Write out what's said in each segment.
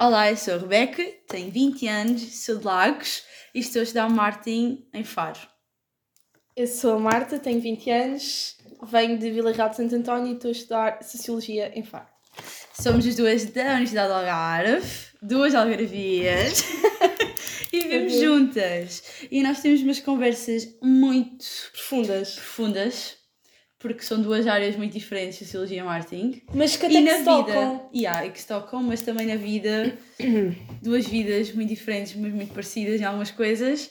Olá, eu sou a Rebeca, tenho 20 anos, sou de Lagos e estou a estudar marketing em Faro. Eu sou a Marta, tenho 20 anos, venho de Vila Real de Santo António e estou a estudar Sociologia em Faro. Somos as duas da Universidade do Algarve, duas algarvias, e vivemos Ok. juntas. E nós temos umas conversas muito Profundas. profundas, porque são duas áreas muito diferentes, Sociologia e Marketing. Mas que e até na que se vida, tocam. yeah, e que se tocam, mas também na vida, duas vidas muito diferentes, mas muito parecidas em algumas coisas.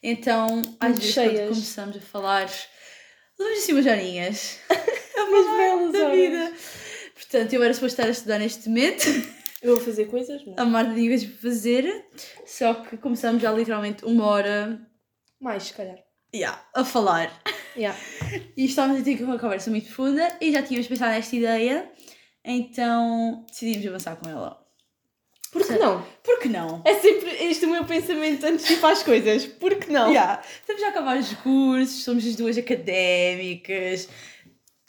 Então, às Muito vezes, cheias. quando começamos a falar, levamos assim umas horinhas Umas belas da horas. vida. Portanto, eu era suposto estar a estudar neste momento, Eu vou fazer coisas, mas... a Marta tinha coisas para fazer, só que começamos já literalmente uma hora Mais, se calhar. Yeah, a falar. Yeah. E estávamos a ter uma conversa muito profunda e já tínhamos pensado nesta ideia, então decidimos avançar com ela. Por que não? Por que não? É sempre este o meu pensamento antes de ir para as coisas. Por que não? Yeah. Estamos já a acabar os cursos, somos as duas académicas,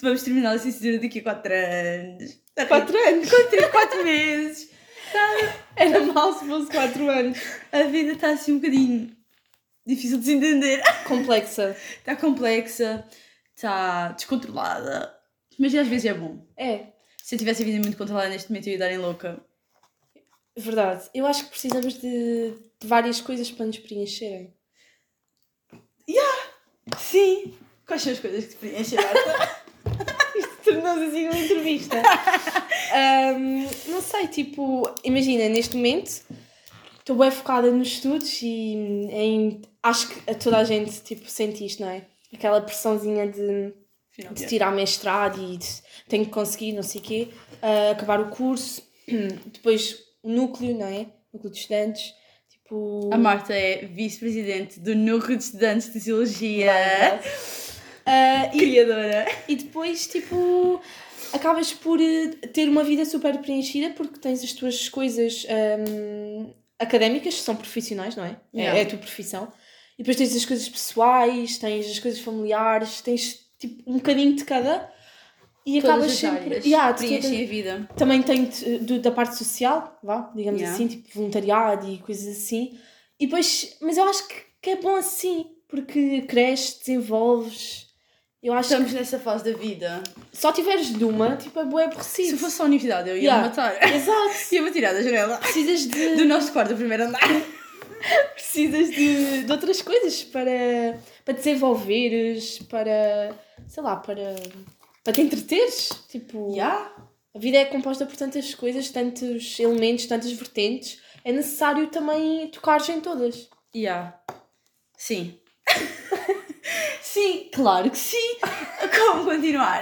vamos terminar a licenciatura daqui a 4 anos. Quatro anos. 4 meses. Era mal se fosse 4 anos. A vida está assim um bocadinho difícil de se entender. Complexa. Está complexa, está descontrolada, mas às vezes é bom. É, Se eu tivesse a vida muito controlada neste momento, eu ia dar em louca. verdade. Eu acho que precisamos de, de várias coisas para nos preencherem. Sim. Quais são as coisas que te preenchem, Marta? Tornou-se assim uma entrevista. Ahm, não sei, tipo, imagina, neste momento estou bem focada nos estudos e em. Acho que a toda a gente tipo, sente isto, não é? Aquela pressãozinha de, de tirar mestrado e de, tenho que conseguir, não sei o quê, ah, acabar o curso, depois o núcleo, não é? Núcleo de estudantes. Tipo. A Marta é vice-presidente do Núcleo de Estudantes de Sociologia. Ah, e Criadora. E depois, tipo, acabas por eh, ter uma vida super preenchida porque tens as tuas coisas hum, académicas, que são profissionais, não é? É- Yeah. É, a tua profissão. E depois tens as coisas pessoais, tens as coisas familiares, tens tipo um bocadinho de cada. E acabas Todas as sempre. Yeah, todas- a vida. também tem do- da parte social, vá, digamos Yeah. assim, tipo voluntariado e coisas assim. E depois, mas eu acho que, que é bom assim, porque cresces, desenvolves. Eu acho Estamos nessa fase da vida. que só tiveres de uma, tipo, é bué aborrecido. Se fosse só a universidade, eu ia Yeah. me matar. Exato. Ia-me tirar da janela. Precisas de, Do nosso quarto, do primeiro andar. precisas de, de outras coisas para, para desenvolveres, para, sei lá, para, para te entreteres. Tipo, Yeah. a vida é composta por tantas coisas, tantos elementos, tantas vertentes. É necessário também tocares em todas. Yeah. Sim. Sim, claro que sim. Como continuar?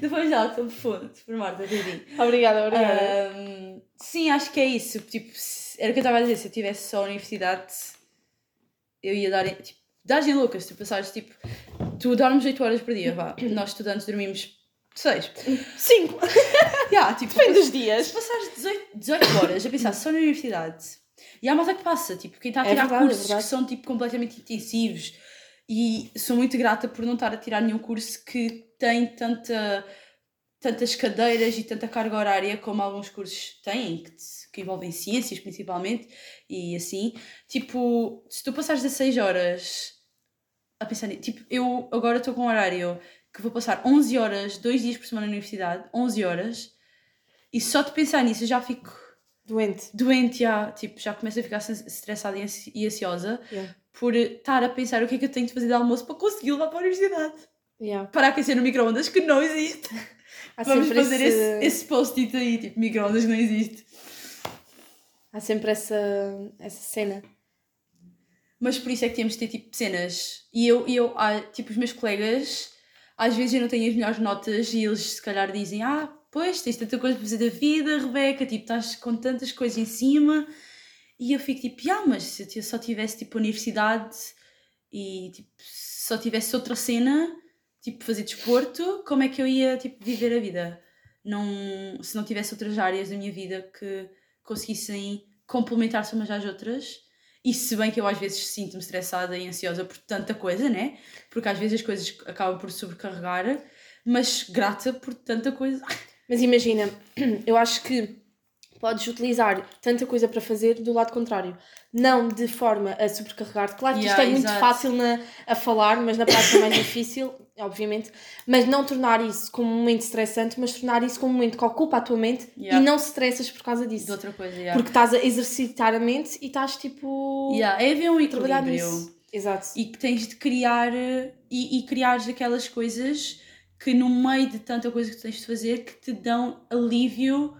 Depois de algo tão profundo, por Marta Rubim. Obrigada, obrigada. Ahm, sim, acho que é isso. Tipo, se- era o que eu estava a dizer. Se eu tivesse só a universidade, eu ia dar. Tipo, dares em loucas. Tu passares tipo. Tu dormes 8 horas por dia, vá. Nós estudantes dormimos 6. Cinco. Yeah, tipo, Depende dos se dias. passares 18, 18 horas a pensar só na universidade, e há malta que passa, tipo, quem está a É tirar verdade, é cursos verdade. que são tipo, completamente intensivos, e sou muito grata por não estar a tirar nenhum curso que tem tanta, tantas cadeiras e tanta carga horária como alguns cursos têm, que, que envolvem ciências principalmente, e assim. Tipo, se tu passares 16 horas a pensar nisso, tipo, eu agora estou com um horário que vou passar 11 horas, dois dias por semana na universidade, 11 horas, e só de pensar nisso eu já fico Doente. doente, já, tipo, já começo a ficar estressada e e ansiosa Yeah. Por estar a pensar o que é que eu tenho de fazer de almoço para conseguir levar para a universidade. Yeah. Para aquecer no micro-ondas, que não existe. Há Vamos fazer esse, esse post-it aí, tipo, micro-ondas não existe. Há sempre essa, essa cena. Mas por isso é que temos de ter tipo cenas. E eu, eu ah, tipo, os meus colegas, às vezes eu não tenho as melhores notas e eles se calhar dizem: Ah, pois tens tanta coisa para fazer da vida, Rebeca, tipo, estás com tantas coisas em cima. E eu fico tipo: Ah, mas se eu só tivesse tipo universidade e tipo, só tivesse outra cena, tipo, fazer desporto, como é que eu ia tipo, viver a vida? Não, se não tivesse outras áreas da minha vida que conseguissem complementar-se umas às outras. E se bem que eu às vezes sinto-me estressada e ansiosa por tanta coisa, né? Porque às vezes as coisas acabam por sobrecarregar, mas grata por tanta coisa. Mas imagina, eu acho que podes utilizar tanta coisa para fazer do lado contrário. Não de forma a sobrecarregar-te. Claro que Yeah, isto é muito fácil na, a falar, mas na prática é mais difícil, obviamente. Mas não tornar isso como um momento estressante, mas tornar isso como um momento que ocupa a tua mente Yeah. e não se estressas por causa disso. De outra coisa, yeah. Porque estás a exercitar a mente e estás tipo. Yeah, é haver um equilíbrio. nisso. Exato. E que tens de criar eh, e, e criares aquelas coisas que no meio de tanta coisa que tens de fazer que te dão alívio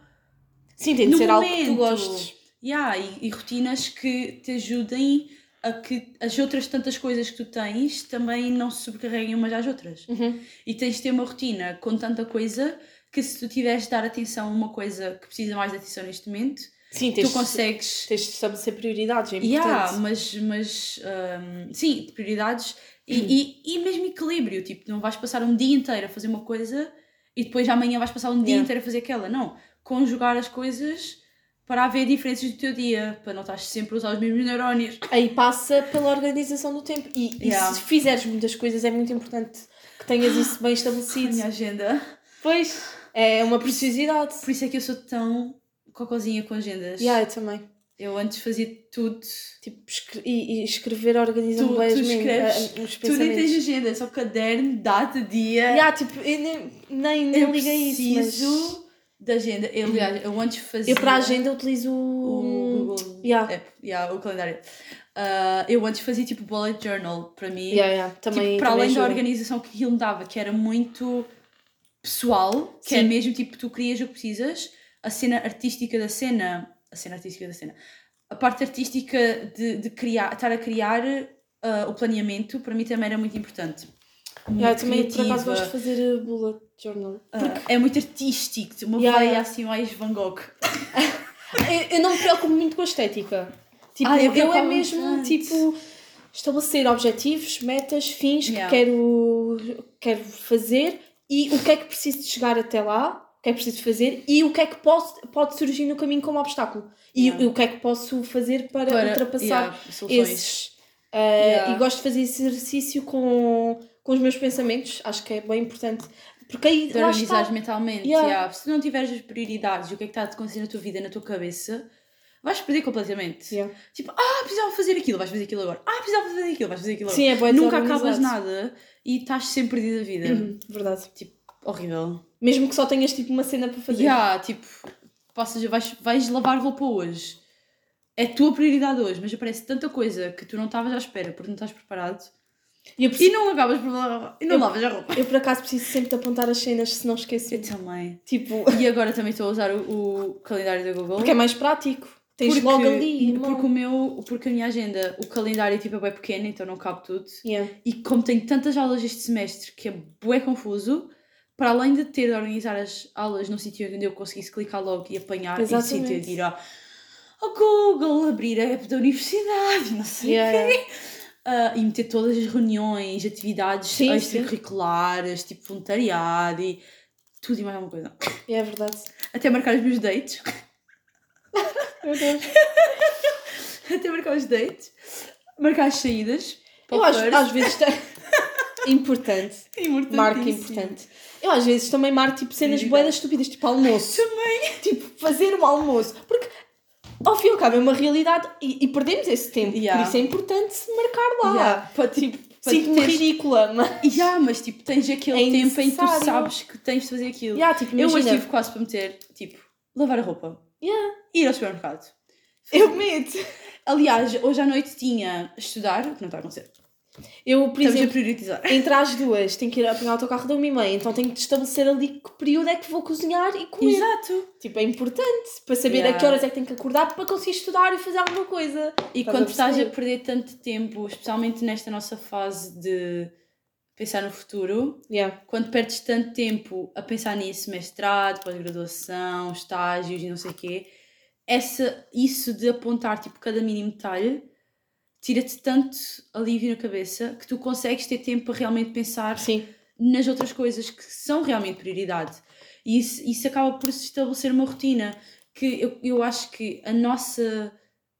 Sim, tem de no ser algo que tu momento. gostes. Yeah, e, e rotinas que te ajudem a que as outras tantas coisas que tu tens também não se sobrecarreguem umas às outras. Uhum. E tens de ter uma rotina com tanta coisa que se tu tiveres de dar atenção a uma coisa que precisa mais de atenção neste momento, Sim, tu consegues. tens de estabelecer prioridades, é importante. Yeah, mas, mas hum, sim, prioridades e, e, e mesmo equilíbrio. Tipo, não vais passar um dia inteiro a fazer uma coisa e depois amanhã vais passar um dia Yeah. inteiro a fazer aquela. Não. Conjugar as coisas para haver diferenças do teu dia, para não estás sempre a usar os mesmos neurónios. Aí passa pela organização do tempo. E, e Yeah. se fizeres muitas coisas, é muito importante que tenhas isso bem A estabelecido. minha agenda. Pois, é uma preciosidade. Por isso é que eu sou tão cocozinha com agendas. Yeah, eu também. Eu antes fazia tudo. Tipo, escre- e, e escrever organiza Tu, bem tu men- escreves a- tudo e tens agenda, só caderno, data, dia. Yeah, tipo, eu nem, nem, nem eu liguei a isso, mas da agenda. Eu, aliás, eu antes fazia. eu para a agenda utilizo o Google Yeah. App, yeah, o calendário. Ah, eu antes fazia tipo bullet journal para mim. Yeah, yeah, também, tipo, para também além da ajuda. organização que aquilo me dava, que era muito pessoal, que é Sim. mesmo tipo, tu crias o que precisas, a cena artística da cena, a cena artística da cena, a parte artística de, de criar, estar a criar ah, o planeamento, para mim também era muito importante. Yeah, eu Muito também por acaso criativa. gosto de fazer uh, bullet journal. Ah, é muito artístico, uma Yeah, veia yeah. assim mais Van Gogh. Eu, eu não me preocupo muito com a estética. Tipo, Ah, eu eu, é mesmo bastante. tipo estabelecer objetivos, metas, fins Yeah. que quero, quero fazer e o que é que preciso de chegar até lá, o que é que preciso de fazer e o que é que posso, pode surgir no caminho como obstáculo. E, Yeah. e o que é que posso fazer para, Para- ultrapassar yeah, esses. Uh, Yeah. E gosto de fazer esse exercício com, com os meus pensamentos, acho que é bem importante. Porque aí de organizares mentalmente. Yeah. yeah. Se não tiveres as prioridades e o que é que está a acontecer na tua vida, na tua cabeça, vais perder completamente. Yeah. Tipo, ah, precisava fazer aquilo, vais fazer aquilo agora. Ah, precisava fazer aquilo, vais fazer aquilo agora. Sim, é Nunca acabas nada e estás sempre perdido da vida. Uhum, Verdade. Horrível. Mesmo que só tenhas tipo uma cena para fazer. Yeah, tipo, passas, vais, vais lavar roupa hoje. É a tua prioridade hoje, mas aparece tanta coisa que tu não estavas à espera porque não estás preparado E eu, e preciso, não acabas por lavar e não Eu- lavas a roupa. eu por acaso preciso sempre de apontar as cenas se não esqueço. Eu também. Tipo, E agora também estou a usar o, o calendário da Google. porque é mais prático. Tens logo ali. irmão. Porque, o meu, porque a minha agenda, o calendário tipo, é bem pequeno, então não cabe tudo. Yeah. E como tenho tantas aulas este semestre que é bué confuso, para além de ter de organizar as aulas num sítio onde eu conseguisse clicar logo e apanhar Exatamente. e sítio de ir ao, ao Google, abrir a app da universidade, não sei Yeah, o quê. Ah, e meter todas as reuniões, atividades Sim, extracurriculares, tipo voluntariado e tudo e mais alguma coisa. É verdade. Até marcar os meus dates. Meu Deus. Até marcar os dates. Marcar as saídas. Eu acho que às vezes importante. Marca importante. Eu às vezes também marco tipo cenas boedas estúpidas, tipo almoço. Também. Tipo, fazer um almoço. Porque ao fim e ao cabo é uma realidade e, e perdemos esse tempo. Yeah. Por isso é importante marcar lá. Yeah, para, tipo, para Sinto-me ridícula, mas. Yeah, mas tipo, tens aquele É tempo em que tu sabes que tens de fazer aquilo. Yeah, tipo, eu hoje tive quase para meter, tipo, lavar a roupa, Yeah. ir ao supermercado. Eu meto. Aliás, hoje à noite tinha estudar, o que não está a acontecer. Eu, por Estamos a exemplo, priorizar. entre as duas, tenho que ir apanhar o autocarro da uma e meia, então tenho que estabelecer ali que período é que vou cozinhar e comer. Exato. Tipo, é importante para saber Yeah. a que horas é que tenho que acordar para conseguir estudar e fazer alguma coisa. E Estás quando a estás a perceber? perder tanto tempo, especialmente nesta nossa fase de pensar no futuro, Yeah. quando perdes tanto tempo a pensar nisso, mestrado, pós-graduação, estágios e não sei o quê, essa, isso de apontar tipo cada mínimo detalhe tira-te tanto alívio na cabeça que tu consegues ter tempo para realmente pensar Sim. nas outras coisas que são realmente prioridade. E isso, isso acaba por se estabelecer uma rotina que eu, eu acho que a nossa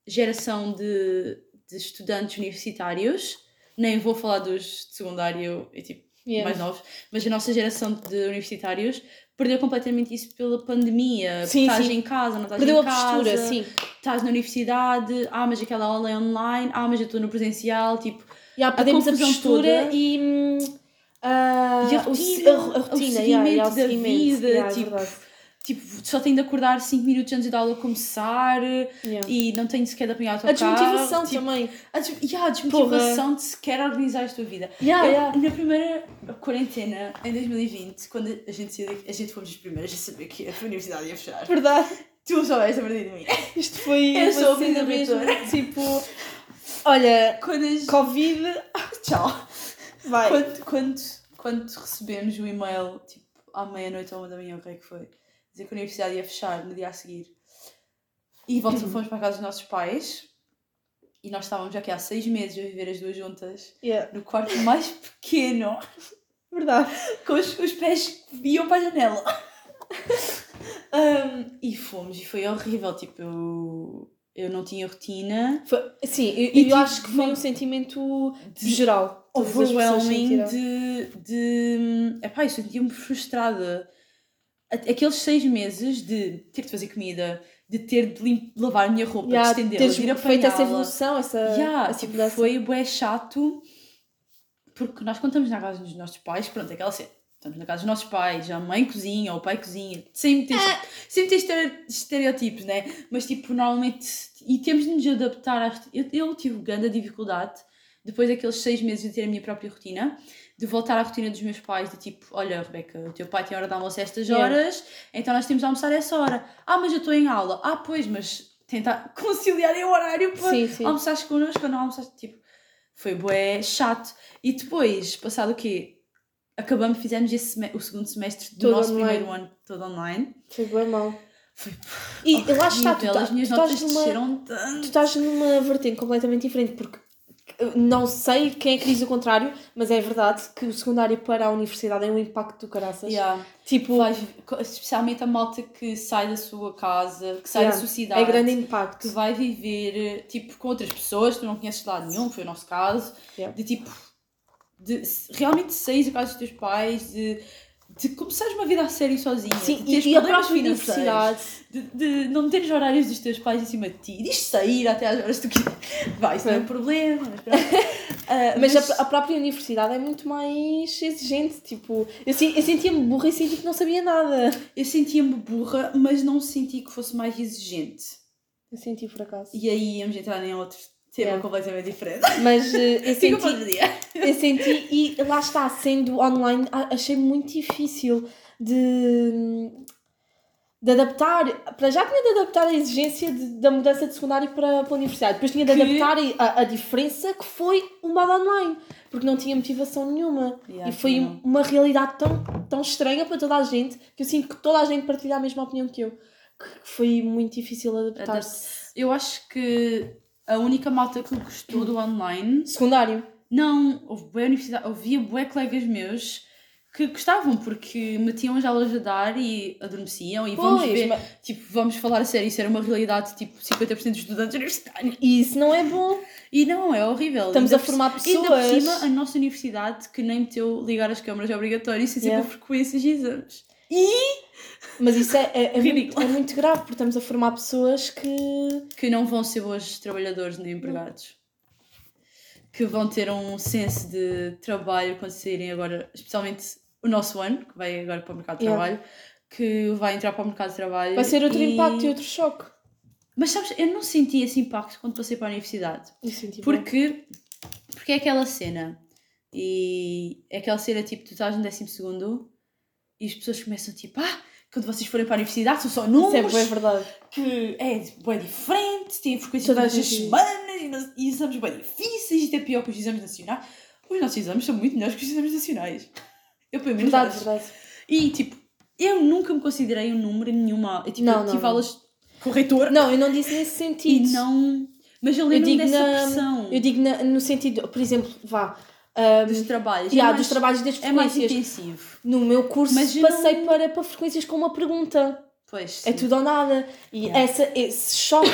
geração de, de estudantes universitários, nem vou falar dos de secundário e tipo Yeah. mais novos, mas a nossa geração de universitários perdeu completamente isso pela pandemia. Sim, estás sim. em casa, não estás Perdeu em a casa. postura, sim. Estás na universidade, ah, mas aquela aula é online, ah, mas eu estou no presencial, tipo, Já perdemos a, confusão postura toda. e. ah, E a o rotina, a, a o rotina, yeah, yeah, seguimento o da seguimento, vida, yeah, é tipo, verdade. Tipo, só tenho de acordar 5 minutos antes da aula começar Yeah. e não tenho sequer de apanhar o A autocarro. desmotivação tipo, também. A, des yeah, a desmotivação de sequer organizar a tua vida. Yeah, Eu, yeah. Na primeira quarentena, em 2020, quando a gente, saiu daqui- a gente fomos as primeiras a saber que a universidade ia fechar. Verdade. Tu soubeste a partir de mim. Isto foi Eu sou a vida mesmo. Tipo, olha, Quando as... Covid, Tchau. vai. Quando, quando, quando recebemos o e-mail, tipo, à meia-noite ou uma da manhã, o que é que foi? Dizer que a universidade ia fechar no dia a seguir. E volta, fomos para a casa dos nossos pais. E nós estávamos aqui há seis meses a viver as duas juntas. Yeah. No quarto mais pequeno. Verdade. Com os, os pés que iam para a janela. Um, e fomos. E foi horrível. Tipo, eu, eu não tinha rotina. Foi, sim, eu, E eu tipo, acho que foi um sentimento de- geral. Overwhelming de, de. Epá, eu sentia-me frustrada. A- Aqueles seis meses de ter de fazer comida, de ter de lavar a minha roupa, Yeah, de estendê-la, teres de ir feito essa evolução, essa, Yeah, essa tipo, mudança. foi bué chato porque nós contamos na casa dos nossos pais, pronto, aquela cena. Estamos na casa dos nossos pais, a mãe cozinha, ou o pai cozinha, sempre tem, Ah. sempre estere- estereotipos, né? Mas tipo, normalmente, e temos de nos adaptar rotina. Eu, eu tive grande dificuldade, depois daqueles seis meses de ter a minha própria rotina, de voltar à rotina dos meus pais, de tipo, olha, Rebeca, o teu pai tem hora de almoço a estas Yeah. horas, então nós temos de almoçar a essa hora. Ah, mas eu estou em aula. Ah, pois, mas tentar conciliar o horário para Sim, sim. almoçares connosco ou não almoçaste, tipo, foi bué chato. E depois, passado o quê? Acabamos, fizemos o segundo semestre do Todo nosso online. primeiro ano todo online. Foi bem mal. Foi E lá está, tu, tá- as minhas tu notas estás numa, desceram tu tanto. estás numa vertente completamente diferente, porque não sei quem é que diz o contrário, mas é verdade que o secundário para a universidade é um impacto do caraças. Yeah. Tipo, Vais- especialmente a malta que sai da sua casa, que sai yeah, da sociedade. é grande impacto. que vai viver tipo com outras pessoas que tu não conheces lado nenhum, foi o nosso caso, Yeah. de tipo de realmente sair da casa dos teus pais, de, de começares uma vida a sério sozinha, Sim, de teres e, e a própria universidade. de, de não teres horários dos teus pais em cima de ti, de sair até às horas que tu quiseres. Vai, isso não é um problema, mas pronto. Ah, Mas, A, a própria universidade é muito mais exigente. Tipo, eu, eu sentia-me burra e senti que não sabia nada. eu sentia-me burra, mas não senti que fosse mais exigente. Eu senti por acaso. E aí íamos entrar em outro tema Yeah. completamente diferente. Mas eh, eu senti, eu senti, e lá está, sendo online, achei muito difícil de, de adaptar. Para já tinha de adaptar a exigência de- da mudança de secundário para, para a universidade. Depois tinha de Que- adaptar a, a diferença que foi o modo online. Porque não tinha motivação nenhuma. Yeah, e foi não. uma realidade tão, tão estranha para toda a gente que eu sinto que toda a gente partilha a mesma opinião que eu. Que foi muito difícil adaptar-se. Eu acho que a única malta que gostou do online. Secundário. Não, houve bué universidade, havia bué colegas meus que gostavam porque metiam as aulas a dar e adormeciam e vamos Pois, ver, mas- tipo, vamos falar a sério, isso era uma realidade, tipo, 50% dos estudantes universitários. E isso não é bom. E não, é horrível. Estamos Ainda a por- formar Ainda por pessoas. cima, a nossa universidade que nem meteu ligar as câmaras é obrigatório, isso é sempre Yeah. frequências de exames. Mas isso é, é, é, muito, é muito grave, porque estamos a formar pessoas que. que não vão ser bons trabalhadores nem empregados. Que vão ter um senso de trabalho quando saírem agora, especialmente o nosso ano, que vai agora para o mercado de Yeah. trabalho, que vai entrar para o mercado de trabalho. Vai ser outro e- impacto e outro choque. Mas sabes, eu não senti esse impacto quando passei para a universidade. Eu senti bem. Porque, porque é aquela cena. E é aquela cena tipo, tu estás no décimo segundo e as pessoas começam tipo, ah, quando vocês forem para a universidade são só Isso números é bem verdade. que é bem diferente, tem frequência todas as semanas e, não- e exames bem difíceis, isto é pior que os exames nacionais. Os nossos exames são muito melhores que os exames nacionais. Eu pelo menos Verdade, acho. verdade. E tipo, eu nunca me considerei um número em nenhuma. Eu, tipo, Não, eu não, tive não. aulas com o reitor Não, eu não disse nesse e sentido. não. Mas eu lembro-me dessa na, pressão eu digo na- no sentido, por exemplo, vá. Ahm, dos trabalhos. yeah, é mais, dos trabalhos das é mais frequências. intensivo. no meu curso passei para, para frequências com uma pergunta. Pois. É sim. tudo ou nada. E Yeah. essa, esse choque.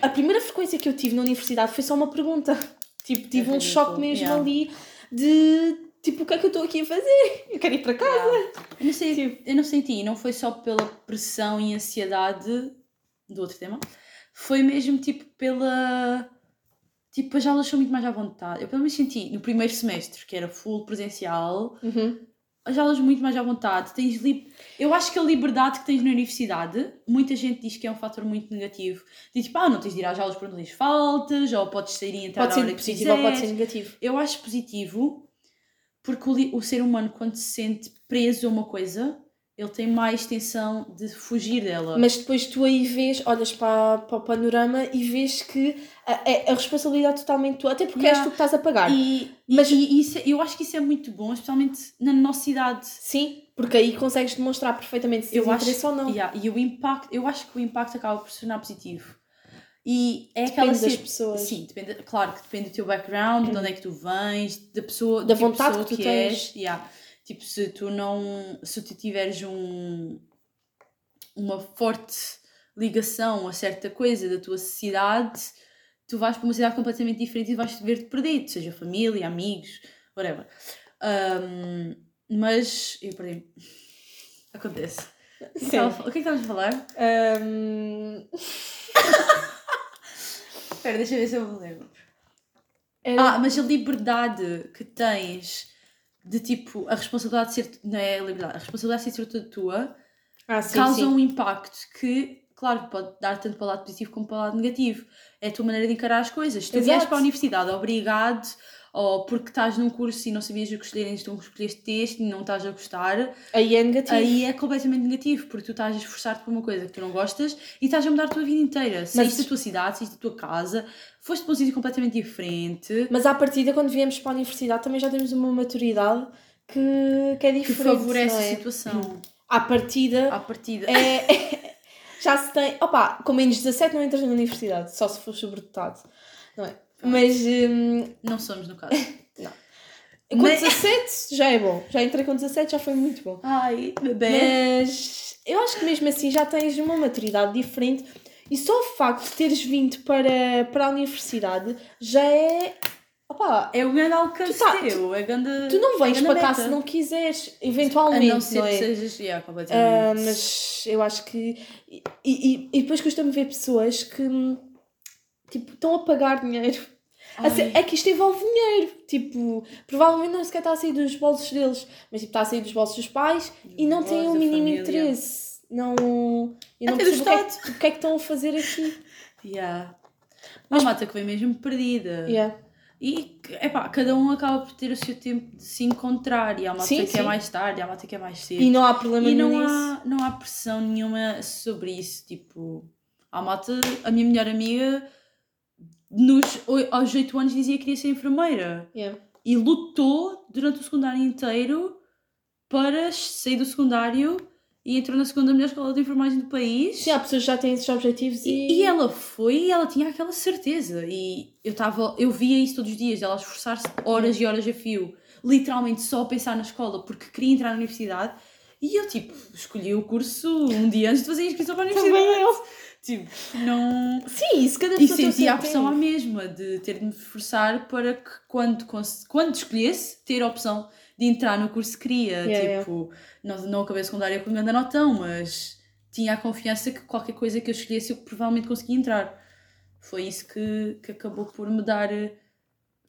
a primeira frequência que eu tive na universidade foi só uma pergunta. Tipo, tive um ridículo, choque mesmo yeah. ali de. tipo, o que é que eu estou aqui a fazer? Eu quero ir para casa. Yeah. Eu não sei, Tipo- eu não senti, não foi só pela pressão e ansiedade do outro tema, foi mesmo tipo pela. Tipo, as aulas são muito mais à vontade. Eu pelo menos senti no primeiro semestre, que era full presencial, Uhum. as aulas muito mais à vontade. Tens li... Eu acho que a liberdade que tens na universidade, muita gente diz que é um fator muito negativo. Diz tipo, ah, não tens de ir às aulas porque não tens faltas, ou podes sair e entrar Pode na hora ser positivo ou pode ser negativo. Eu acho positivo porque o, o ser humano, quando se sente preso a uma coisa, ele tem mais tensão de fugir dela. Mas depois tu aí vês, olhas para, para o panorama e vês que a, a, a responsabilidade totalmente tua, até porque és Yeah. tu que estás a pagar. E, Mas- e, e isso, é- eu acho que isso é muito bom, especialmente na nossa idade. Sim, porque aí consegues demonstrar perfeitamente se Eu interesse ou não. Yeah, e o impacto, eu acho que o impacto acaba por se tornar positivo. E é Depende aquela das pessoas. Sim, depende, claro que depende do teu background, de onde é que tu vens, da pessoa, Da tipo de vontade pessoa que tu que tens. és. Yeah. Tipo, se tu não. Se tu tiveres um, uma forte ligação a certa coisa da tua sociedade, tu vais para uma cidade completamente diferente e vais ver-te perdido, seja família, amigos, whatever. Um, mas eu perdi. Acontece. O que é que Sim. o que é que a falar? Ahm, Espera, deixa eu ver se eu me lembro. era- Ah, mas a liberdade que tens de tipo, a responsabilidade de ser. Não é a liberdade, a responsabilidade de ser toda tua ah, sim, causa sim. um impacto que, claro, pode dar tanto para o lado positivo como para o lado negativo. É a tua maneira de encarar as coisas. Tu Exato. vies para a universidade obrigado, ou porque estás num curso e não sabias o que escolher, então escolheste este e não estás a gostar, Aí é negativo. aí é completamente negativo, porque tu estás a esforçar-te por uma coisa que tu não gostas e estás a mudar a tua vida inteira. Saíste da tua cidade, saíste da tua casa, foste para um sítio completamente diferente. Mas à partida, quando viemos para a universidade, também já temos uma maturidade que, que é Que diferente. favorece não é? a situação. À partida, À partida. é, já se tem. Opa, com menos 17 não entras na universidade, só se for sobredotado. Não é? Mas hum, Não somos, no caso. com Mas- 17 já é bom. Já entrei com 17, já foi muito bom. Ai, bebê. Mas eu acho que mesmo assim já tens uma maturidade diferente e só o facto de teres vindo para, para a universidade já é. Opa, É o grande alcance Tu tá- teu. É grande, tu não vens é grande para cá meta. se não quiseres, A eventualmente. não ser não é? que sejas. Yeah, Ah, completamente. mas eu acho que. E, e, e depois custa-me ver pessoas que hum, tipo, estão a pagar dinheiro. A ser- Ai. É que isto envolve dinheiro. Tipo, provavelmente não sequer está a sair dos bolsos deles, mas tipo, está a sair dos bolsos dos pais e não têm o mínimo família. interesse. Não. Eu não Até percebo o que, é, o que é que estão a fazer aqui. Yeah. Uma mata que vem mesmo perdida. Yeah. E, epá, cada um acaba por ter o seu tempo de se encontrar. E há uma Sim, que é mais tarde, há uma que é mais cedo. E não há problema E nenhum não nisso. há, não há pressão nenhuma sobre isso. Tipo, a malta, a minha melhor amiga, nos, aos 8 anos dizia que queria ser enfermeira. Yeah. E lutou durante o secundário inteiro para sair do secundário e entrou na segunda melhor escola de enfermagem do país. Sim, há pessoas que já têm esses objetivos e. E, e ela foi e ela tinha aquela certeza. E eu estava, eu via isso todos os dias, ela esforçar-se horas e horas a fio, literalmente só a pensar na escola porque queria entrar na universidade. E eu, tipo, escolhi o curso um dia antes de fazer a inscrição para a universidade. Também eu. Tipo, não. Sim, isso cada E pessoa sentia seu a pressão à tempo. mesma de ter de me esforçar para que quando, quando escolhesse ter a opção de entrar no curso que queria. Yeah, tipo, Não, não acabei a secundária com grande notão, mas tinha a confiança que qualquer coisa que eu escolhesse eu provavelmente conseguia entrar. Foi isso que, que acabou por me dar eh,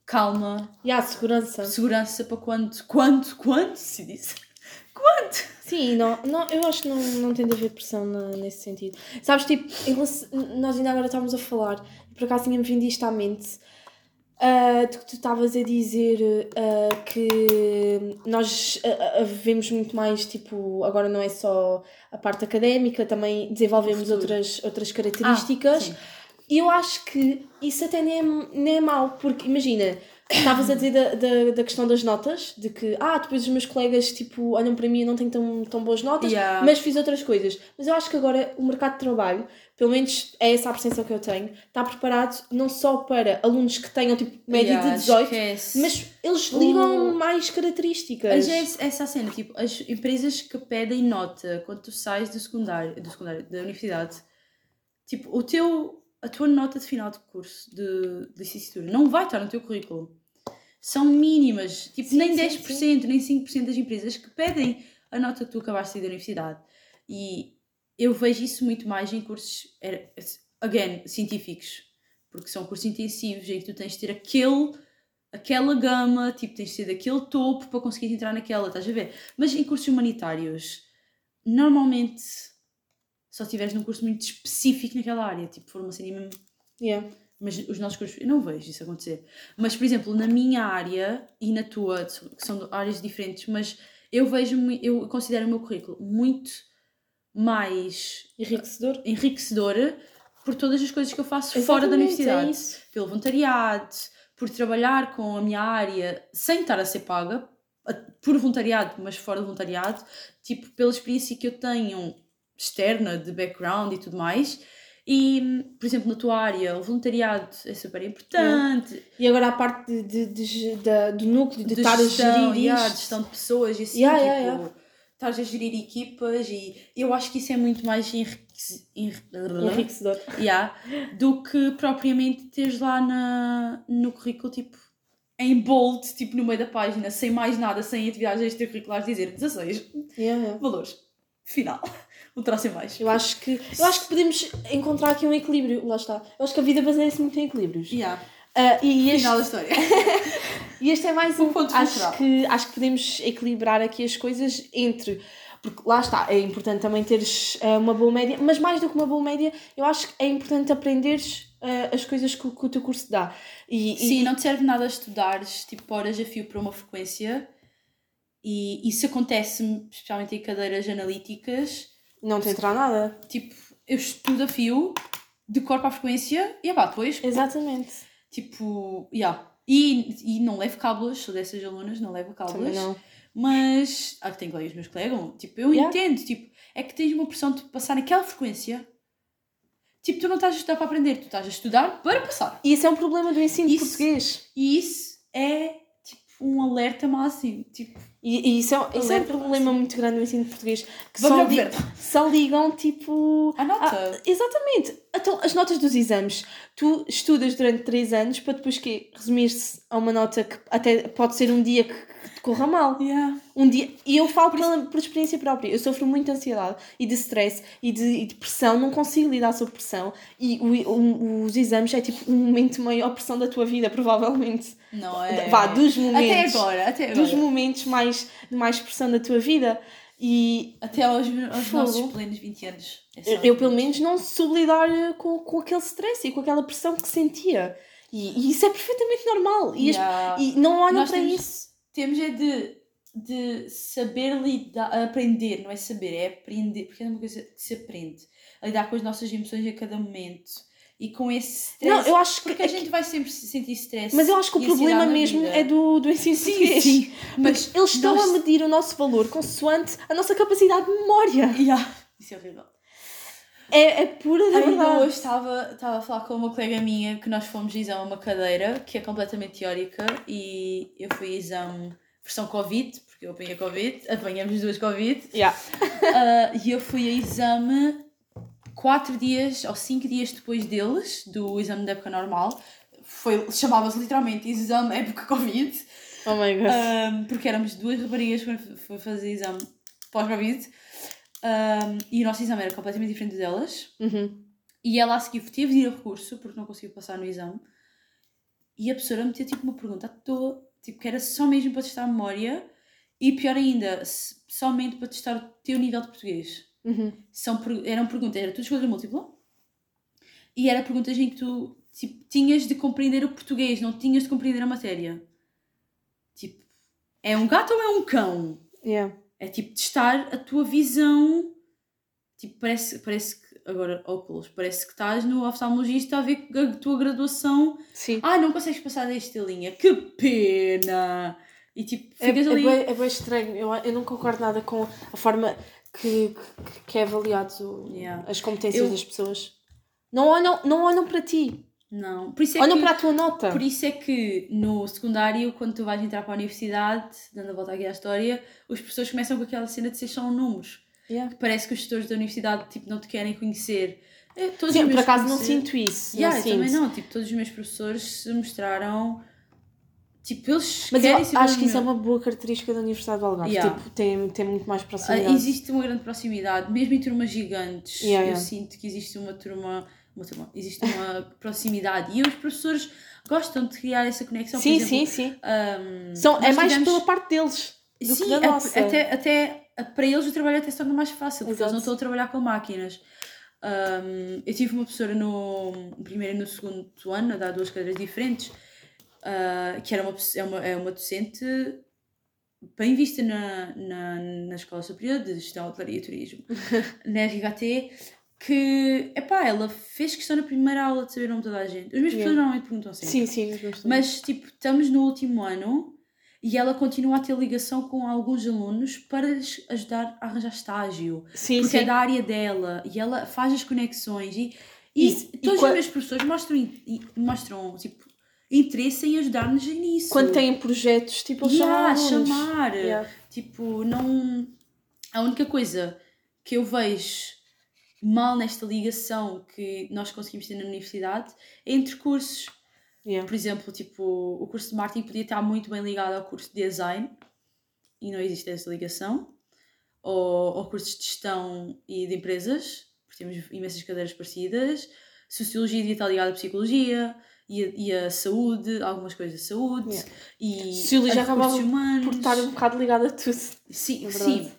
calma, E há segurança. segurança para quando, quando, quando se disse. Quando? Sim, não, não, eu acho que não, não tem de haver pressão na- nesse sentido. Sabes, tipo, nós ainda agora estávamos a falar, por acaso tinha-me vindo isto à mente, ah, de que tu estavas a dizer ah, que nós ah, ah, vemos muito mais, tipo, agora não é só a parte académica, também desenvolvemos outras, outras características. Ah. E eu acho que isso até nem é, nem é mau, porque imagina, estavas a dizer da, da, da questão das notas, de que, ah, depois os meus colegas tipo, olham para mim e não têm tão, tão boas notas, Yeah. mas fiz outras coisas. Mas eu acho que agora o mercado de trabalho, pelo menos é essa a percepção que eu tenho, está preparado não só para alunos que tenham tipo média Yeah, de 18, esquece. mas eles ligam mais características. Mas é essa- cena, tipo, as empresas que pedem nota quando tu sais do secundário, do secundário da universidade, tipo, o teu, a tua nota de final de curso de, de licenciatura não vai estar no teu currículo. são mínimas. Tipo, Sim, nem sim, 10%, nem 5% das empresas que pedem a nota que tu acabaste de da universidade. E eu vejo isso muito mais em cursos, again, científicos. Porque são cursos intensivos em que tu tens de ter aquele, aquela gama, tipo, tens de ser daquele topo para conseguir entrar naquela, estás a ver? Mas em cursos humanitários, normalmente só estiveres num curso muito específico naquela área, tipo, for uma cena mesmo Yeah. mas os nossos cursos, eu não vejo isso acontecer. Mas, por exemplo, na minha área e na tua, que são áreas diferentes, mas eu vejo, eu considero o meu currículo muito mais Enriquecedor. enriquecedor por todas as coisas que eu faço fora da Exatamente, universidade. É isso. Pelo voluntariado, por trabalhar com a minha área sem estar a ser paga, por voluntariado, mas fora do voluntariado, tipo, pela experiência que eu tenho externa, de background e tudo mais. E, por exemplo, na tua área, o voluntariado é super importante. E agora a parte de, de, de da- do núcleo, de, de estar a gestão, gerir yeah, isto. de gestão de pessoas e assim, Yeah, tipo, yeah, yeah. estás a gerir equipas e eu acho que isso é muito mais enrique- enri- Enriquecedor. Yeah, do que propriamente teres lá na, no currículo, tipo, em bold, tipo, no meio da página, sem mais nada, sem atividades extracurriculares, dizer 16 Yeah, yeah. valores, final, um traço em mais. Eu acho que eu acho que podemos encontrar aqui um equilíbrio, lá está. Eu acho que a vida baseia-se muito em equilíbrios. Yeah, Ah, e, este, final da história. e este é mais um ponto acho que acho que podemos equilibrar aqui as coisas entre porque lá está, é importante também teres ah, uma boa média, mas mais do que uma boa média, eu acho que é importante aprenderes ah, as coisas que, o- que o teu curso dá. E, Sim, e, não te serve nada estudares, tipo, horas a fio para uma frequência e isso acontece especialmente em cadeiras analíticas, não te entra nada. tipo, eu estudo a fio, decoro para a frequência e pá, depois Exatamente. Tipo, yeah. E, e não levo cábulas, sou dessas alunas, não levo cábulas. não. Mas, ah, tenho colegas meus que legam, tipo, eu Yeah. entendo, tipo, é que tens uma pressão de passar naquela frequência. Tipo, tu não estás a estudar para aprender, tu estás a estudar para passar. E esse é um problema do ensino Isso- português. E isso é, tipo, um alerta máximo. Tipo, E, e isso, é, isso é um problema muito grande no ensino português. Que só, li- só ligam tipo. a nota. Ah, exatamente. Então, as notas dos exames. Tu estudas durante 3 anos para depois que resumir-se a uma nota que até pode ser um dia que, corra mal. Yeah. Um dia, e eu falo pela, por experiência própria. Eu sofro muito de ansiedade e de stress e de, e de pressão. Não consigo lidar sob pressão. E o, o- os exames é tipo um momento de maior pressão da tua vida, provavelmente. Não é. Vá, dos Até momentos. agora, até agora. Dos momentos mais, de mais pressão da tua vida. E Até aos, aos Fogo. nossos plenos 20 anos. É eu, eu, pelo menos, não soube lidar eh, com, com aquele stress e com aquela pressão que sentia. E, e isso é perfeitamente normal. E, as- Yeah. e não olham Nós para temos- isso. Temos é de, de saber lidar, aprender, não é saber, é aprender, porque é uma coisa que se aprende, a lidar com as nossas emoções a cada momento e com esse stress. Não, eu acho que. porque a gente vai sempre se sentir stress. Mas eu acho que o problema mesmo vida. é do, do ensino Sim, português. sim, Mas eles estão nós- a medir o nosso valor consoante a nossa capacidade de memória. Yeah, Isso é horrível. É, é pura da Ainda verdade. hoje estava, estava a falar com uma colega minha que nós fomos exame a uma cadeira que é completamente teórica e eu fui a exame versão Covid, porque eu apanhei Covid, apanhamos duas Covid. Yeah. Ah, e eu fui a exame quatro dias ou cinco dias depois deles, do exame da época normal. Foi, chamava-se literalmente exame época Covid, Oh my god. ah, porque éramos duas raparigas que foi fazer exame pós-Covid. Ah, e o nosso exame era completamente diferente delas. Uhum. E ela a seguir teve de ir a recurso porque não conseguiu passar no exame. E a professora meteu tipo uma pergunta à toa, tipo, que era só mesmo para testar a memória e pior ainda, somente para testar o teu nível de português. Uhum. São, eram perguntas, era tudo escolha múltipla e era perguntas em que tu tipo, tinhas de compreender o português, não tinhas de compreender a matéria. Tipo, é um gato ou é um cão? Yeah. É tipo testar a tua visão. Tipo, parece, parece que. Agora, óculos, parece que estás no oftalmologista a ver a tua graduação. Sim. Ah, não consegues passar desta linha. Que pena! E tipo, É, ficas é, ali. bem, é bem estranho. Eu, eu não concordo nada com a forma que, que, que é avaliado Yeah. as competências Eu- das pessoas. Não olham, não olham para ti. Não. Por isso é olham que, para a tua nota. Por isso é que no secundário, quando tu vais entrar para a universidade, dando a volta aqui à história, os professores começam com aquela cena de ser só números. Yeah. Que parece que os gestores da universidade tipo, não te querem conhecer. É, todos Sim, por acaso não sinto isso. Yeah, não eu também sinto. não. Tipo, todos os meus professores se mostraram Tipo, eles Mas eu acho que isso é uma boa característica da Universidade de Algarve. Yeah. Tipo, tem, tem muito mais Ah, proximidade. existe uma grande proximidade, mesmo em turmas gigantes. Yeah, eu sinto que existe uma turma, uma turma, existe uma proximidade e os professores gostam de criar essa conexão. sim, Por sim, exemplo, sim. ahm, São, é mais tivemos- pela parte deles do Sim, que da nossa. até, até para eles o trabalho até se torna mais fácil, porque Exato. eles não estão a trabalhar com máquinas. Um, eu tive uma professora no primeiro e no segundo ano a dar duas cadeiras diferentes, uh, que era uma, é, uma, é uma docente bem vista na, na, na Escola Superior de Gestão, Hotelaria e Turismo, na RHT, que, epá, ela fez questão na primeira aula de saber o nome de toda a gente. Os meus Yeah. professores normalmente perguntam sempre. Sim, sim. os. Mas, tipo, estamos no último ano e ela continua a ter ligação com alguns alunos para lhes ajudar a arranjar estágio. sim, porque sim. é da área dela e ela faz as conexões. E, e, e todos qua- os meus professores mostram, e- mostram tipo, interesse em ajudar-nos nisso. Quando têm projetos, tipo, yeah, alunos. chamar. Yeah. Tipo, não. A única coisa que eu vejo mal nesta ligação que nós conseguimos ter na universidade entre cursos. Yeah. Por exemplo, tipo, o curso de marketing podia estar muito bem ligado ao curso de design e não existe essa ligação. Ou ao curso de gestão e de empresas, porque temos imensas cadeiras parecidas. Sociologia devia estar ligada à psicologia e a, e a saúde, algumas coisas de saúde. Yeah. E Sociologia acabava humanos. Por estar um bocado ligado a tudo. Sim, É sim.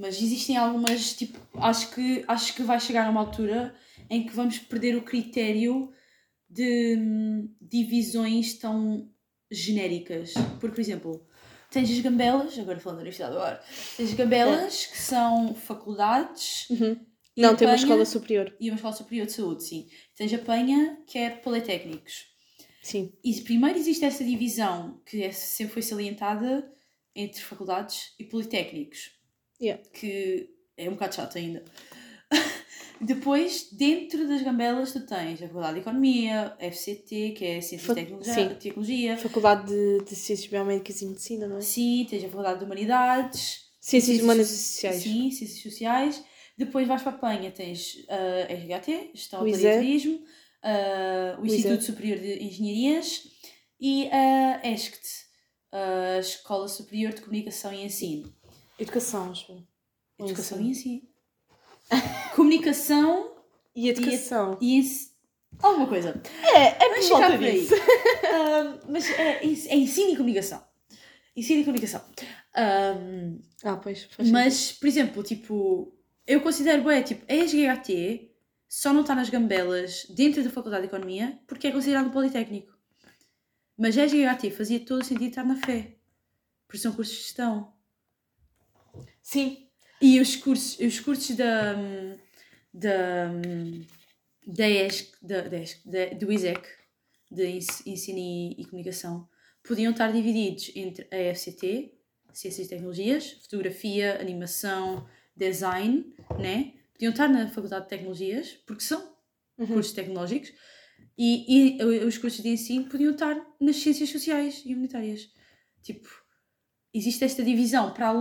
Mas existem algumas, tipo, acho que, acho que vai chegar a uma altura em que vamos perder o critério de hum, divisões tão genéricas. Porque, por exemplo, tens as gambelas, agora falando da Universidade do Ar, tens as gambelas que são faculdades e Não, tem uma apanha- escola superior. e uma escola superior de saúde, sim. Tens a penha, que é politécnicos. Sim. E primeiro existe essa divisão que é- sempre foi salientada entre faculdades e politécnicos, Yeah. que é um bocado chato ainda. Depois, dentro das gambelas, tu tens a Faculdade de Economia, FCT, que é Ciências Fa- e Tecnologia, sim. Tecnologia. Faculdade de, de Ciências Biomédicas e Medicina, não é? Sim, tens a Faculdade de Humanidades. Ciências Humanas e Sociais. Sim, Ciências Sociais. Depois vais para a Penha, tens a RHT, Gestão O de ISE. Turismo, ah, o ISE. Instituto Superior de Engenharias e a ESCT, a Escola Superior de Comunicação e Ensino. Educação, acho. Educação e Ensino. Comunicação E educação. e Ensino. Alguma coisa. É, é por chegar volta por aí. disso. Mas é, é ensino e comunicação. Ensino e comunicação. Ah, Ah, pois. Mas, por exemplo, tipo, eu considero, é, tipo, a SGHT só não está nas gambelas dentro da Faculdade de Economia porque é considerado um politécnico. Mas a SGHT fazia todo o sentido estar na fé. Porque são cursos de gestão. Sim. E os cursos, os cursos da, da, da ESC, da, da ESC, da- do ISEC, de Ens- Ensino e, e Comunicação, podiam estar divididos entre a FCT, Ciências e Tecnologias, Fotografia, Animação, Design, né? Podiam estar na Faculdade de Tecnologias, porque são Uhum. cursos tecnológicos, e, e os cursos de ensino podiam estar nas Ciências Sociais e Humanitárias. Tipo, existe esta divisão para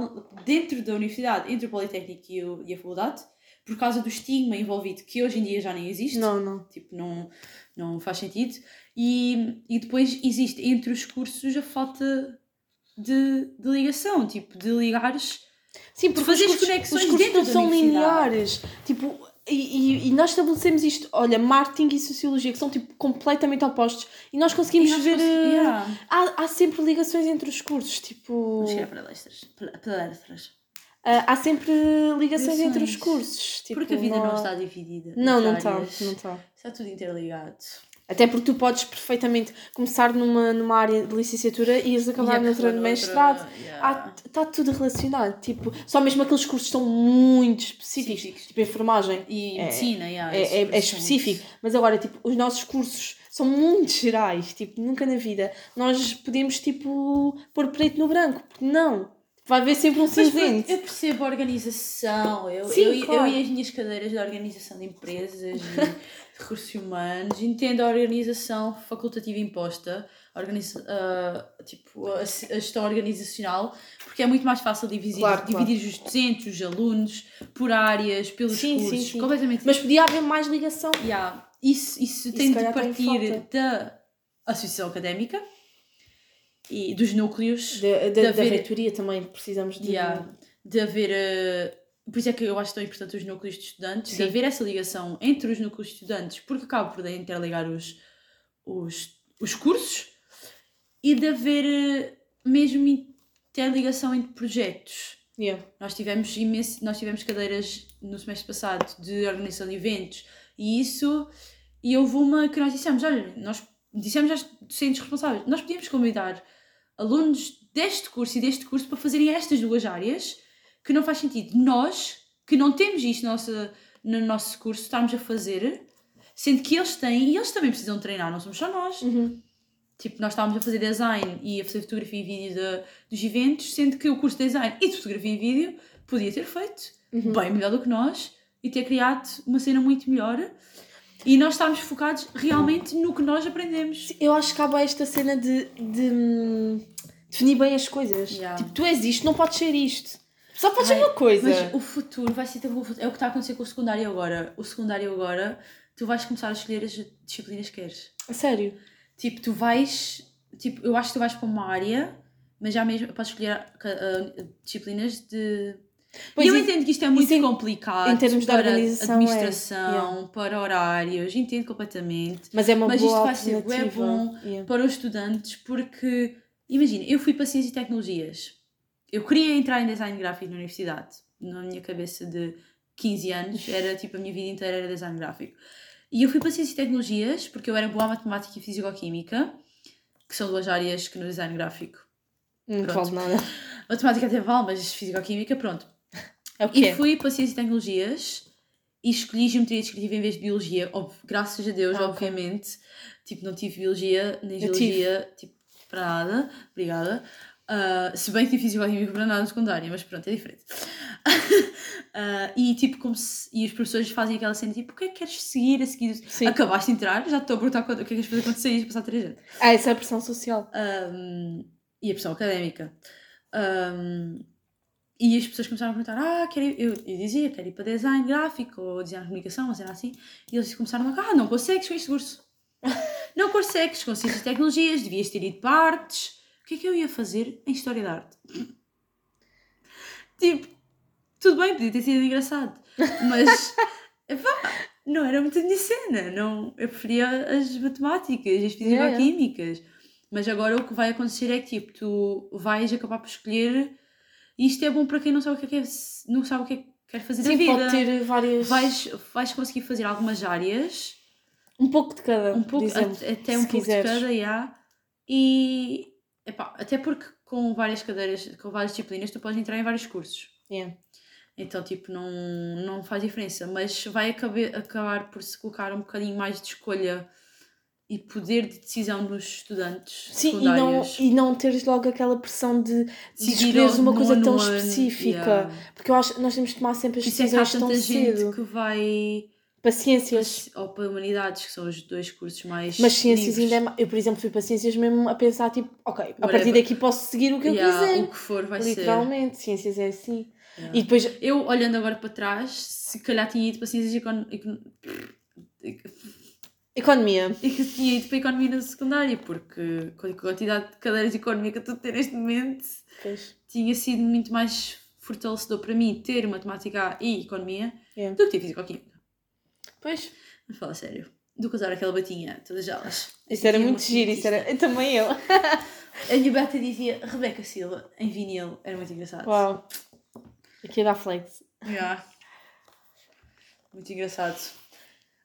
dentro da universidade entre o Politécnico e, o- e a faculdade por causa do estigma envolvido que hoje em dia já nem existe Não, não. tipo não não faz sentido e, e depois existe entre os cursos a falta de, de ligação tipo de ligares Sim, porque fazer os as cursos, conexões os cursos dentro não são lineares. Tipo, e, e- e nós estabelecemos isto, olha, marketing e sociologia, que são tipo completamente opostos, e nós conseguimos E nós ver. consegui- eh, yeah. há, há sempre ligações entre os cursos, tipo. Vamos chegar para palestras pala- palestras ah, há sempre ligações entre os cursos. Tipo, porque a vida não, há- está dividida Não, não está. Não está. está tudo interligado Até porque tu podes perfeitamente começar numa, numa área de licenciatura e ires acabar noutra de mestrado. Está tudo relacionado. Tipo, só mesmo aqueles cursos são muito específicos, Específicos. tipo enfermagem. e É- medicina yeah, É, é, é específico, mas agora, tipo, os nossos cursos são muito gerais, tipo, nunca na vida nós podemos, tipo, pôr preto no branco, porque não, vai haver sempre um cinzento. eu percebo a organização, eu, Sim, eu, e- claro. eu e as minhas cadeiras de organização de empresas recursos humanos entendo a organização facultativa imposta, a organiza, ah, tipo, a, a gestão organizacional, porque é muito mais fácil dividir, Claro, claro. dividir os docentes, os alunos, por áreas, pelos Sim, sim, cursos, sim. completamente Mas podia haver mais ligação. Yeah. Isso, isso tem de partir da associação académica e dos núcleos. Da, da, de da haver- reitoria também precisamos de. Yeah, de haver. eh, por isso é que eu acho tão importante os núcleos de estudantes, Sim. de haver essa ligação entre os núcleos de estudantes, porque acaba por interligar os, os, os cursos, e de haver eh, mesmo interligação entre projetos. Yeah. Nós tivemos imenso, nós tivemos cadeiras no semestre passado de organização de eventos e isso e houve uma que nós dissemos, olha, nós dissemos aos docentes responsáveis, nós podíamos convidar alunos deste curso e deste curso para fazerem estas duas áreas que não faz sentido nós, que não temos isto no nosso, no nosso curso, estarmos a fazer, sendo que eles têm e eles também precisam treinar, não somos só nós. Uhum. Tipo, nós estávamos a fazer design e a fazer fotografia e vídeo de- dos eventos, sendo que o curso de design e de fotografia e vídeo podia ter feito Uhum. bem melhor do que nós e ter criado uma cena muito melhor. E nós estávamos focados realmente no que nós aprendemos. Eu acho que acaba esta cena de, de hum, definir bem as coisas. Yeah. Tipo, tu és isto, não podes ser isto. Só podes Ai, ser uma coisa. Mas o futuro vai ser tipo, o futuro. É o que está a acontecer com o secundário agora. O secundário agora, tu vais começar a escolher as disciplinas que queres. A sério. Tipo, tu vais. Tipo, eu acho que tu vais para uma área, mas já mesmo podes escolher ah, disciplinas de. Pois e eu e- entendo que isto é muito complicado em termos de para é. administração, para horários, entendo completamente. Mas é uma Mas boa isto vai ser alternativa. bom. Yeah. Para os estudantes, porque imagina, eu fui para Ciência e Tecnologias. Eu queria entrar em design gráfico na universidade. Na minha cabeça de 15 anos, era tipo a minha vida inteira era design gráfico. E eu fui para Ciência e Tecnologias porque eu era boa a matemática e fisicoquímica, que são duas áreas que no design gráfico. Não vale nada. Matemática até vale, mas fisicoquímica, pronto. É o E fui para Ciência e Tecnologias e escolhi Geometria Descritiva em vez de Biologia. Ob- graças a Deus, Ah, obviamente. Tipo, não tive Biologia nem. Geologia, tipo, para nada. Obrigada. Ah, se bem que tive Fisicoquímica para nada no secundário, mas pronto, é diferente. Ah, e tipo, como se... E os professores fazem aquela cena, tipo, o que é que queres seguir a seguir? Sim. Acabaste de entrar, já estou a perguntar o que é que queres fazer quando saís passar três anos. Ah, essa é a pressão social. Um, e a pressão académica. Um, e as pessoas começaram a perguntar: Ah, quero ir, eu, eu dizia, quero ir para design gráfico ou design de comunicação, uma cena assim. E eles começaram a Ah, não consegues com este curso. não consegues com ciências e tecnologias, devias ter ido para artes. O que é que eu ia fazer em História da Arte? tipo, tudo bem, podia ter sido engraçado, mas epá, não era muito a minha cena. Não, eu preferia as matemáticas, as Yeah, yeah. fisicoquímicas. Mas agora o que vai acontecer é que tipo, tu vais acabar por escolher. E isto é bom para quem não sabe o que é que, é, não sabe o que é que quer fazer da Sim, vida. pode ter várias. Vais, vais conseguir fazer algumas áreas, Um pouco de cada. um pouco, até um pouco quiseres. de cada, já. E epá, até porque com várias cadeiras, com várias disciplinas, tu podes entrar em vários cursos. Yeah. Então, tipo, não, não faz diferença, mas vai acabar, acabar por se colocar um bocadinho mais de escolha e poder de decisão nos estudantes Sim, e não, e não teres logo aquela pressão de, de escolheres uma coisa tão específica. yeah. Porque eu acho que nós temos de tomar sempre as é que há decisões tão tanta gente cedo. que vai Para ciências. ou para humanidades, que são os dois cursos mais Mas ciências livres. ainda é Eu, por exemplo, fui para ciências mesmo a pensar, tipo, ok, a Whatever. partir daqui posso seguir o que eu Yeah, quiser. O que for vai ser. Literalmente, ciências é assim. Yeah. E depois, Eu, olhando agora para trás, se calhar tinha ido para ciências e econ... econ- economia. e que tinha ido para a economia na secundária, porque com a quantidade de cadeiras de economia que eu estou a ter neste momento, Pois. tinha sido muito mais fortalecedor para mim ter matemática e economia Yeah. do que ter fisicoquímica. Pois. Mas fala sério. Do que usar aquela batinha, todas elas. Isso era Tinha muito giro, isso era. Também eu. A minha beta dizia Rebeca Silva em vinil, era muito engraçado. Uau. Aqui dá flex. Yeah. Muito engraçado.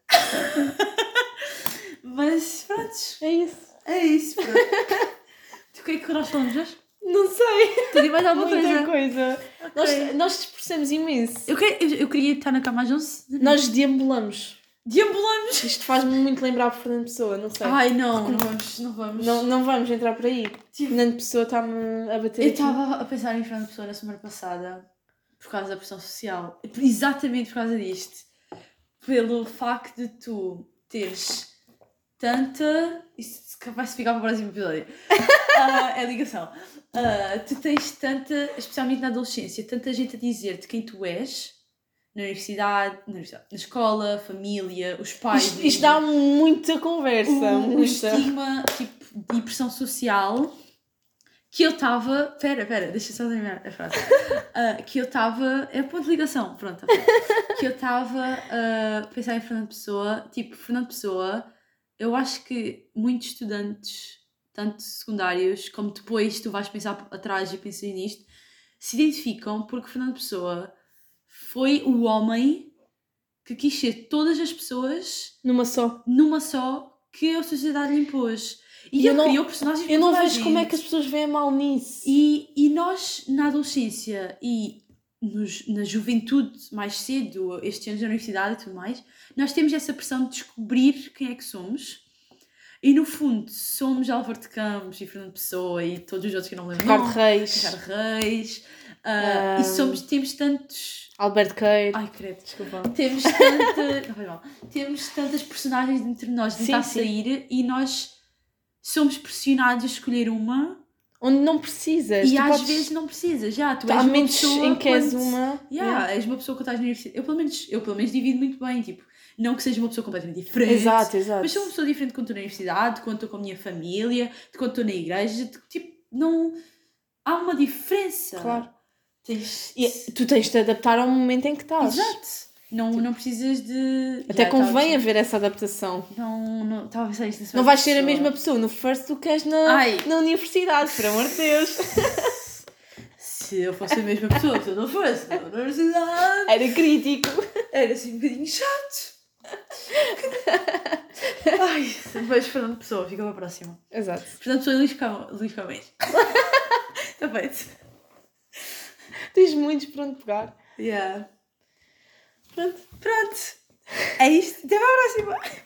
Mas pronto, É isso. é isso. Pronto. Do que é que nós falamos hoje? Não sei. Tem mais alguma Muita coisa? coisa. Ok. Nós, nós dispersamos imenso. Eu, queria, eu, eu queria estar na cama às 11. Nós deambulamos. Deambulamos! Isto faz-me muito lembrar por Fernando Pessoa, não sei. Ai não, não vamos, não vamos. Não, não vamos entrar por aí. Tipo- Fernando Pessoa está-me a bater Eu estava a pensar em Fernando Pessoa na semana passada por causa da pressão social. Exatamente por causa disto. Pelo facto de tu teres tanta. Isso vai-se ficar para o próximo episódio. Ah, é ligação. Ah, tu tens tanta, especialmente na adolescência, tanta gente a dizer-te quem tu és na universidade, na, universidade, na escola, família, os pais. Isto, isto dá muita conversa. o muita. estigma tipo, e pressão social que eu estava. Pera, pera, deixa só terminar a frase. Uh, que eu estava. É ponto de ligação, pronto. ok. que eu estava a pensar em Fernando Pessoa. Tipo, Fernando Pessoa, eu acho que muitos estudantes, tanto secundários como depois tu vais pensar atrás e pensar nisto, se identificam porque Fernando Pessoa foi o homem que quis ser todas as pessoas Numa só. numa só que a sociedade lhe impôs. E, E eu ele não- criou personagens Eu não vejo como é gente. que as pessoas veem mal nisso. E, e nós, na adolescência e nos- na juventude mais cedo, estes anos da universidade e tudo mais, nós temos essa pressão de descobrir quem é que somos. E no fundo, somos Álvaro de Campos e Fernando Pessoa e todos os outros que eu não lembro. Ricardo Não, Reis, Ricardo Reis. ah, Ah. E somos, temos tantos. Alberto Queiro. Ai, credo. Desculpa. Temos tanta. não faz mal. Temos tantas personagens entre nós de tentar sim. sair e nós somos pressionados a escolher uma Onde não precisas. e às podes- vezes não precisas. Já, tu Há és uma pessoa em que és uma. Yeah, és uma pessoa que estás na universidade. Eu pelo, menos, eu pelo menos divido muito bem, tipo, não que seja uma pessoa completamente diferente. Exato, exato. Mas sou uma pessoa diferente quando estou na universidade, quando estou com a minha família, de quando estou na igreja. tipo, não. Há uma diferença. Claro. Tens... E tu tens de te adaptar ao momento em que estás. Exato. Não, não precisas de. Até convém estava- haver essa adaptação. Não, não, estava a pensar isto na Não vais ser a mesma pessoa no first do que és na, Ai. na universidade, por amor de Deus. Se eu fosse a mesma pessoa, se eu não fosse na universidade, Era crítico. era assim um bocadinho chato. Ai, depois Fernando Pessoa, fica para a próxima. Exato. Fernando Pessoa e Luís, Camões. Está feito. Tens muitos para onde pegar. Yeah. Pronto. Pronto. É isto. Até a próxima.